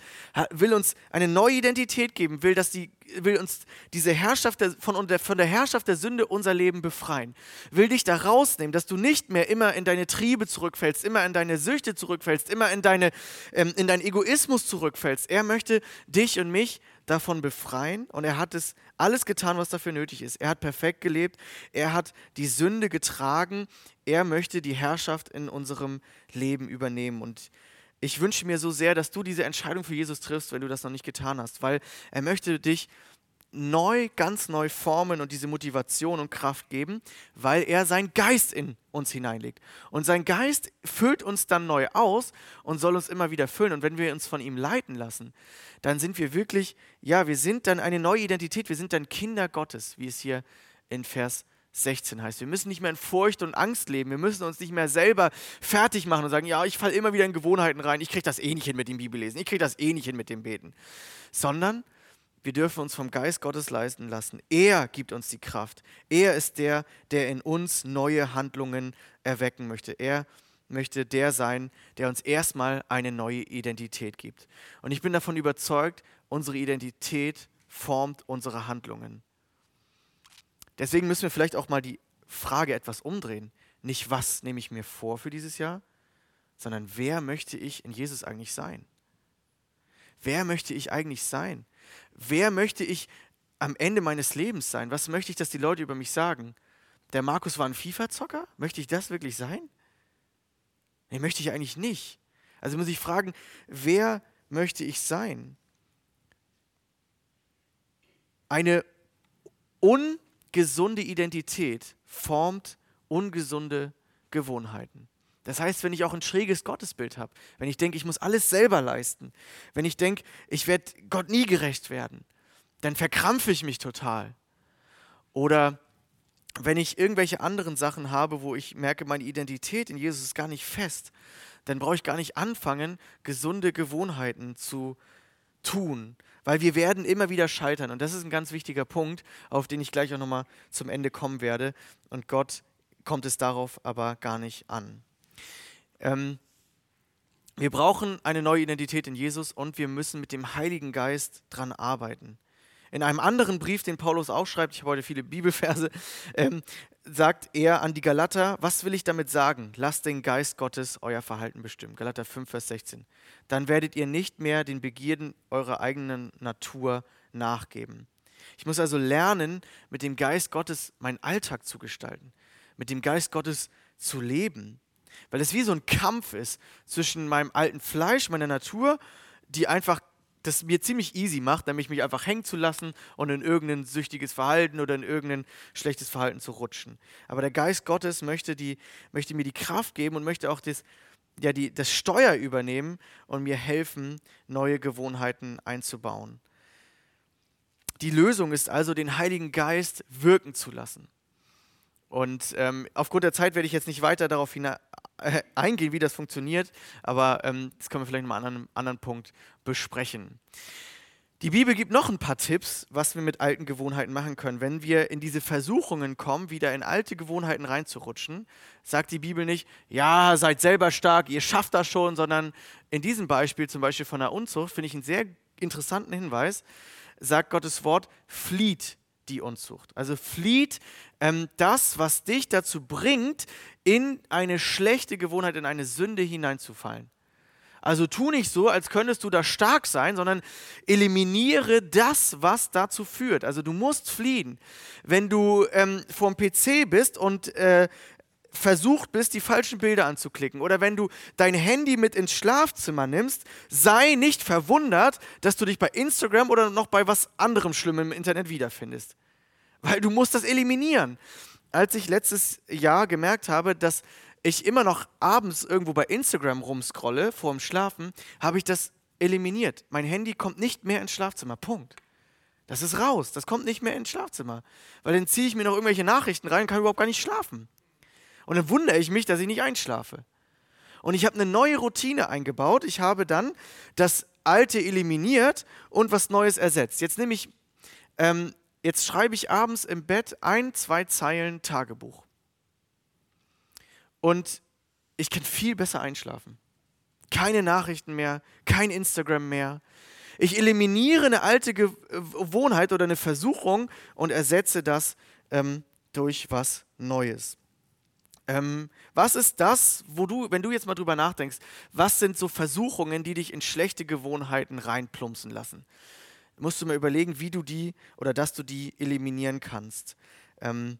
will uns eine neue Identität geben, will, dass die, will uns diese Herrschaft der, von, von der Herrschaft der Sünde unser Leben befreien, will dich da rausnehmen, dass du nicht mehr immer in deine Triebe zurückfällst, immer in deine Süchte zurückfällst, immer in, deine, ähm, in deinen Egoismus zurückfällst. Er möchte dich und mich davon befreien. Und er hat es alles getan, was dafür nötig ist. Er hat perfekt gelebt, er hat die Sünde getragen, er möchte die Herrschaft in unserem Leben übernehmen. Und ich wünsche mir so sehr, dass du diese Entscheidung für Jesus triffst, wenn du das noch nicht getan hast, weil er möchte dich neu, ganz neu formen und diese Motivation und Kraft geben, weil er seinen Geist in uns hineinlegt. Und sein Geist füllt uns dann neu aus und soll uns immer wieder füllen. Und wenn wir uns von ihm leiten lassen, dann sind wir wirklich, ja, wir sind dann eine neue Identität, wir sind dann Kinder Gottes, wie es hier in Vers 16 heißt. Wir müssen nicht mehr in Furcht und Angst leben. Wir müssen uns nicht mehr selber fertig machen und sagen, ja, ich falle immer wieder in Gewohnheiten rein. Ich kriege das eh nicht hin mit dem Bibellesen. Ich kriege das eh nicht hin mit dem Beten. Sondern wir dürfen uns vom Geist Gottes leisten lassen. Er gibt uns die Kraft. Er ist der, der in uns neue Handlungen erwecken möchte. Er möchte der sein, der uns erstmal eine neue Identität gibt. Und ich bin davon überzeugt, unsere Identität formt unsere Handlungen. Deswegen müssen wir vielleicht auch mal die Frage etwas umdrehen. Nicht, was nehme ich mir vor für dieses Jahr, sondern wer möchte ich in Jesus eigentlich sein? Wer möchte ich eigentlich sein? Wer möchte ich am Ende meines Lebens sein? Was möchte ich, dass die Leute über mich sagen? Der Markus war ein FIFA-Zocker? Möchte ich das wirklich sein? Nee, möchte ich eigentlich nicht. Also muss ich fragen, wer möchte ich sein? Eine ungesunde Identität formt ungesunde Gewohnheiten. Das heißt, wenn ich auch ein schräges Gottesbild habe, wenn ich denke, ich muss alles selber leisten, wenn ich denke, ich werde Gott nie gerecht werden, dann verkrampfe ich mich total. Oder wenn ich irgendwelche anderen Sachen habe, wo ich merke, meine Identität in Jesus ist gar nicht fest, dann brauche ich gar nicht anfangen, gesunde Gewohnheiten zu tun, weil wir werden immer wieder scheitern. Und das ist ein ganz wichtiger Punkt, auf den ich gleich auch nochmal zum Ende kommen werde. Und Gott kommt es darauf aber gar nicht an. Ähm, wir brauchen eine neue Identität in Jesus und wir müssen mit dem Heiligen Geist dran arbeiten. In einem anderen Brief, den Paulus auch schreibt, ich habe heute viele Bibelverse, [laughs] ähm, sagt er an die Galater, was will ich damit sagen? Lasst den Geist Gottes euer Verhalten bestimmen. Galater 5, Vers 16. Dann werdet ihr nicht mehr den Begierden eurer eigenen Natur nachgeben. Ich muss also lernen, mit dem Geist Gottes meinen Alltag zu gestalten, mit dem Geist Gottes zu leben, weil es wie so ein Kampf ist zwischen meinem alten Fleisch, meiner Natur, die einfach das mir ziemlich easy macht, nämlich mich einfach hängen zu lassen und in irgendein süchtiges Verhalten oder in irgendein schlechtes Verhalten zu rutschen. Aber der Geist Gottes möchte, die, möchte mir die Kraft geben und möchte auch das, ja, die, das Steuer übernehmen und mir helfen, neue Gewohnheiten einzubauen. Die Lösung ist also, den Heiligen Geist wirken zu lassen. Und ähm, aufgrund der Zeit werde ich jetzt nicht weiter darauf äh, [laughs] eingehen, wie das funktioniert, aber ähm, das können wir vielleicht mal an einem anderen Punkt besprechen. Die Bibel gibt noch ein paar Tipps, was wir mit alten Gewohnheiten machen können. Wenn wir in diese Versuchungen kommen, wieder in alte Gewohnheiten reinzurutschen, sagt die Bibel nicht, ja, seid selber stark, ihr schafft das schon, sondern in diesem Beispiel, zum Beispiel von der Unzucht, finde ich einen sehr interessanten Hinweis, sagt Gottes Wort, flieht die Unzucht. Also flieht ähm, das, was dich dazu bringt, in eine schlechte Gewohnheit, in eine Sünde hineinzufallen. Also tu nicht so, als könntest du da stark sein, sondern eliminiere das, was dazu führt. Also du musst fliehen. Wenn du ähm, vorm PC bist und äh, versucht bist, die falschen Bilder anzuklicken oder wenn du dein Handy mit ins Schlafzimmer nimmst, sei nicht verwundert, dass du dich bei Instagram oder noch bei was anderem Schlimmem im Internet wiederfindest. Weil du musst das eliminieren. Als ich letztes Jahr gemerkt habe, dass ich immer noch abends irgendwo bei Instagram rumscrolle, vorm Schlafen, habe ich das eliminiert. Mein Handy kommt nicht mehr ins Schlafzimmer. Punkt. Das ist raus. Das kommt nicht mehr ins Schlafzimmer. Weil dann ziehe ich mir noch irgendwelche Nachrichten rein und kann überhaupt gar nicht schlafen. Und dann wundere ich mich, dass ich nicht einschlafe. Und ich habe eine neue Routine eingebaut. Ich habe dann das Alte eliminiert und was Neues ersetzt. Jetzt nehme ich, ähm, jetzt schreibe ich abends im Bett ein, zwei Zeilen Tagebuch. Und ich kann viel besser einschlafen. Keine Nachrichten mehr, kein Instagram mehr. Ich eliminiere eine alte Gewohnheit oder eine Versuchung und ersetze das ähm, durch was Neues. Ähm, was ist das, wo du, wenn du jetzt mal drüber nachdenkst, was sind so Versuchungen, die dich in schlechte Gewohnheiten reinplumpsen lassen? Musst du mal überlegen, wie du die oder dass du die eliminieren kannst. Ähm,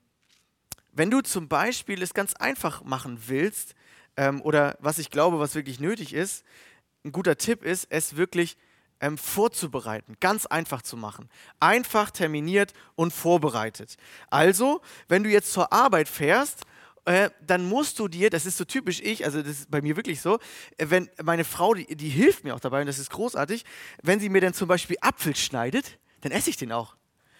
wenn du zum Beispiel es ganz einfach machen willst, ähm, oder was ich glaube, was wirklich nötig ist, ein guter Tipp ist, es wirklich ähm, vorzubereiten, ganz einfach zu machen. Einfach terminiert und vorbereitet. Also, wenn du jetzt zur Arbeit fährst äh, dann musst du dir, das ist so typisch ich, also das ist bei mir wirklich so, äh, wenn meine Frau, die, die hilft mir auch dabei und das ist großartig, wenn sie mir dann zum Beispiel Apfel schneidet, dann esse ich den auch.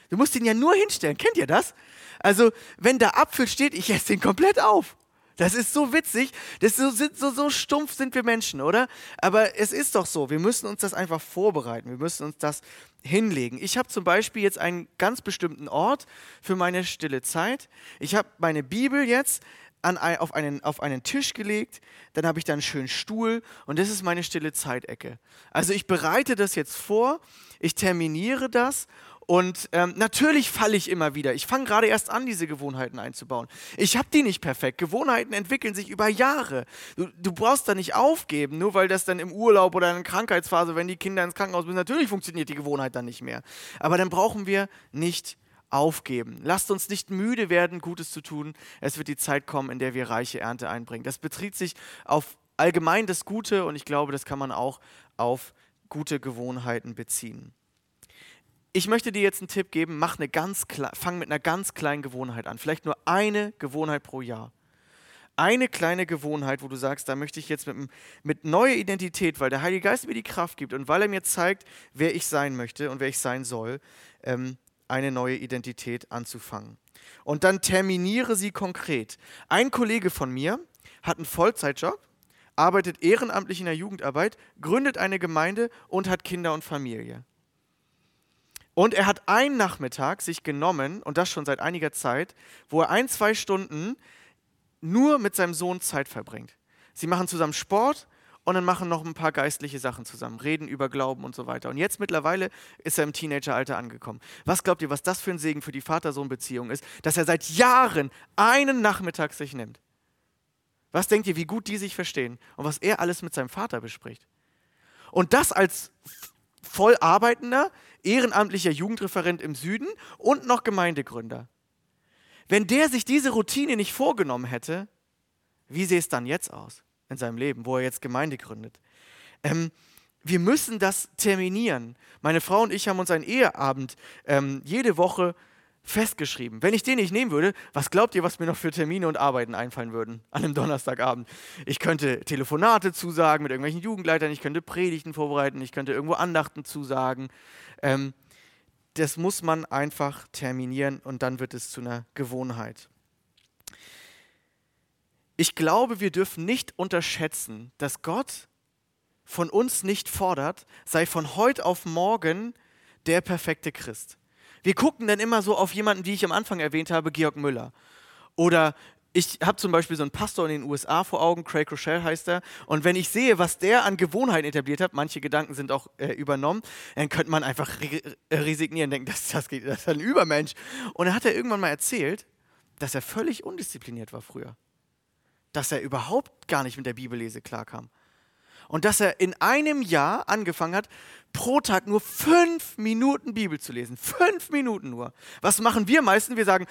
Du musst den ja nur hinstellen. Kennt ihr das? Also, wenn da Apfel steht, ich esse den komplett auf. Das ist so witzig. Das so, so, so stumpf sind wir Menschen, oder? Aber es ist doch so. Wir müssen uns das einfach vorbereiten. Wir müssen uns das hinlegen. Ich habe zum Beispiel jetzt einen ganz bestimmten Ort für meine stille Zeit. Ich habe meine Bibel jetzt an, auf, einen, auf einen Tisch gelegt, dann habe ich da einen schönen Stuhl und das ist meine stille Zeitecke. Also ich bereite das jetzt vor, ich terminiere das und ähm, natürlich falle ich immer wieder. Ich fange gerade erst an, diese Gewohnheiten einzubauen. Ich habe die nicht perfekt. Gewohnheiten entwickeln sich über Jahre. Du, du, brauchst da nicht aufgeben, nur weil das dann im Urlaub oder in der Krankheitsphase, wenn die Kinder ins Krankenhaus müssen, natürlich funktioniert die Gewohnheit dann nicht mehr. Aber dann brauchen wir nicht aufgeben. Lasst uns nicht müde werden, Gutes zu tun. Es wird die Zeit kommen, in der wir reiche Ernte einbringen. Das bezieht sich auf allgemein das Gute und ich glaube, das kann man auch auf gute Gewohnheiten beziehen. Ich möchte dir jetzt einen Tipp geben, mach eine ganz fang mit einer ganz kleinen Gewohnheit an. Vielleicht nur eine Gewohnheit pro Jahr. Eine kleine Gewohnheit, wo du sagst, da möchte ich jetzt mit, mit neuer Identität, weil der Heilige Geist mir die Kraft gibt und weil er mir zeigt, wer ich sein möchte und wer ich sein soll, ähm, eine neue Identität anzufangen. Und dann terminiere sie konkret. Ein Kollege von mir hat einen Vollzeitjob, arbeitet ehrenamtlich in der Jugendarbeit, gründet eine Gemeinde und hat Kinder und Familie. Und er hat einen Nachmittag sich genommen, und das schon seit einiger Zeit, wo er ein, zwei Stunden nur mit seinem Sohn Zeit verbringt. Sie machen zusammen Sport und dann machen noch ein paar geistliche Sachen zusammen, reden über Glauben und so weiter. Und jetzt mittlerweile ist er im Teenageralter angekommen. Was glaubt ihr, was das für ein Segen für die Vater-Sohn-Beziehung ist, dass er seit Jahren einen Nachmittag sich nimmt? Was denkt ihr, wie gut die sich verstehen und was er alles mit seinem Vater bespricht? Und das als voll arbeitender, ehrenamtlicher Jugendreferent im Süden und noch Gemeindegründer. Wenn der sich diese Routine nicht vorgenommen hätte, wie sähe es dann jetzt aus in seinem Leben, wo er jetzt Gemeinde gründet? Ähm, wir müssen das terminieren. Meine Frau und ich haben uns einen Eheabend ähm, jede Woche festgeschrieben. Wenn ich den nicht nehmen würde, was glaubt ihr, was mir noch für Termine und Arbeiten einfallen würden an einem Donnerstagabend? Ich könnte Telefonate zusagen mit irgendwelchen Jugendleitern, ich könnte Predigten vorbereiten, ich könnte irgendwo Andachten zusagen. Ähm, das muss man einfach terminieren und dann wird es zu einer Gewohnheit. Ich glaube, wir dürfen nicht unterschätzen, dass Gott von uns nicht fordert, sei von heute auf morgen der perfekte Christ. Wir gucken dann immer so auf jemanden, wie ich am Anfang erwähnt habe, Georg Müller. Oder ich habe zum Beispiel so einen Pastor in den USA vor Augen, Craig Rochelle heißt er. Und wenn ich sehe, was der an Gewohnheiten etabliert hat, manche Gedanken sind auch äh, übernommen, dann könnte man einfach re resignieren, denken, [laughs] das, das, geht, das ist ein Übermensch. Und dann hat er irgendwann mal erzählt, dass er völlig undiszipliniert war früher. Dass er überhaupt gar nicht mit der Bibellese klarkam und dass er in einem Jahr angefangen hat, pro Tag nur fünf Minuten Bibel zu lesen. Fünf Minuten nur. Was machen wir meistens? Wir sagen,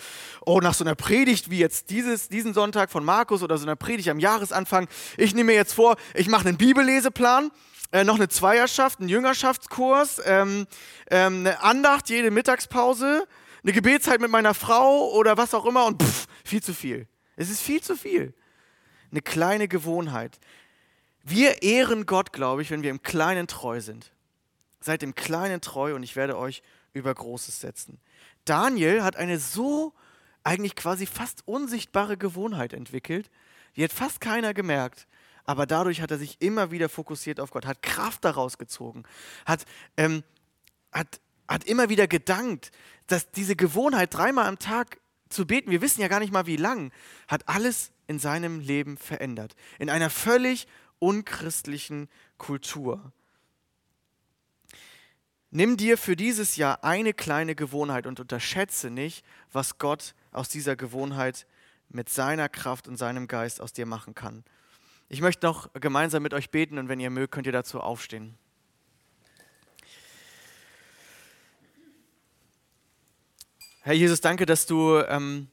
oh, nach so einer Predigt wie jetzt dieses, diesen Sonntag von Markus oder so einer Predigt am Jahresanfang, ich nehme mir jetzt vor, ich mache einen Bibelleseplan, äh, noch eine Zweierschaft, einen Jüngerschaftskurs, ähm, ähm, eine Andacht jede Mittagspause, eine Gebetszeit mit meiner Frau oder was auch immer und pff, viel zu viel. Es ist viel zu viel. Eine kleine Gewohnheit. Wir ehren Gott, glaube ich, wenn wir im Kleinen treu sind. Seid im Kleinen treu und ich werde euch über Großes setzen. Daniel hat eine so eigentlich quasi fast unsichtbare Gewohnheit entwickelt, die hat fast keiner gemerkt. Aber dadurch hat er sich immer wieder fokussiert auf Gott, hat Kraft daraus gezogen, hat, ähm, hat, hat immer wieder gedankt, dass diese Gewohnheit, dreimal am Tag zu beten, wir wissen ja gar nicht mal wie lang, hat alles in seinem Leben verändert. In einer völlig unchristlichen Kultur. Nimm dir für dieses Jahr eine kleine Gewohnheit und unterschätze nicht, was Gott aus dieser Gewohnheit mit seiner Kraft und seinem Geist aus dir machen kann. Ich möchte noch gemeinsam mit euch beten und wenn ihr mögt, könnt ihr dazu aufstehen. Herr Jesus, danke, dass du ähm,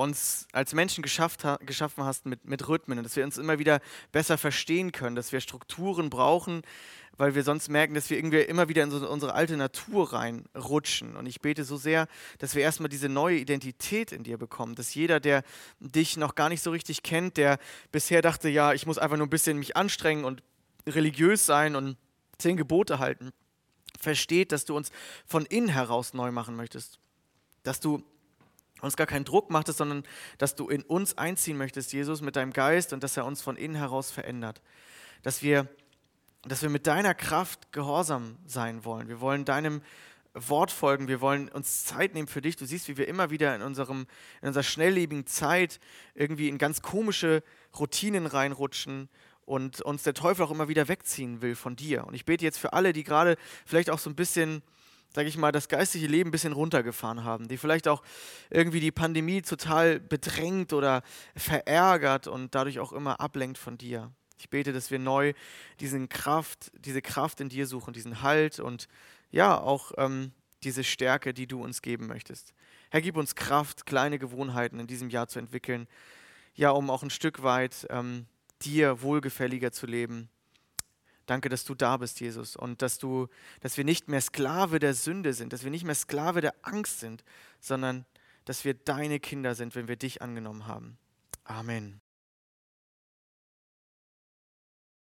uns als Menschen geschafft, geschaffen hast mit, mit Rhythmen dass wir uns immer wieder besser verstehen können, dass wir Strukturen brauchen, weil wir sonst merken, dass wir irgendwie immer wieder in so unsere alte Natur reinrutschen. Und ich bete so sehr, dass wir erstmal diese neue Identität in dir bekommen, dass jeder, der dich noch gar nicht so richtig kennt, der bisher dachte, ja, ich muss einfach nur ein bisschen mich anstrengen und religiös sein und zehn Gebote halten, versteht, dass du uns von innen heraus neu machen möchtest. Dass du uns gar keinen Druck machtest, sondern dass du in uns einziehen möchtest, Jesus, mit deinem Geist und dass er uns von innen heraus verändert. Dass wir, dass wir mit deiner Kraft gehorsam sein wollen. Wir wollen deinem Wort folgen. Wir wollen uns Zeit nehmen für dich. Du siehst, wie wir immer wieder in, unserem, in unserer schnelllebigen Zeit irgendwie in ganz komische Routinen reinrutschen und uns der Teufel auch immer wieder wegziehen will von dir. Und ich bete jetzt für alle, die gerade vielleicht auch so ein bisschen sage ich mal, das geistige Leben ein bisschen runtergefahren haben, die vielleicht auch irgendwie die Pandemie total bedrängt oder verärgert und dadurch auch immer ablenkt von dir. Ich bete, dass wir neu diesen Kraft, diese Kraft in dir suchen, diesen Halt und ja, auch ähm, diese Stärke, die du uns geben möchtest. Herr, gib uns Kraft, kleine Gewohnheiten in diesem Jahr zu entwickeln, ja, um auch ein Stück weit ähm, dir wohlgefälliger zu leben Danke, dass du da bist, Jesus, und dass du, dass wir nicht mehr Sklave der Sünde sind, dass wir nicht mehr Sklave der Angst sind, sondern dass wir deine Kinder sind, wenn wir dich angenommen haben. Amen.